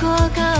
こか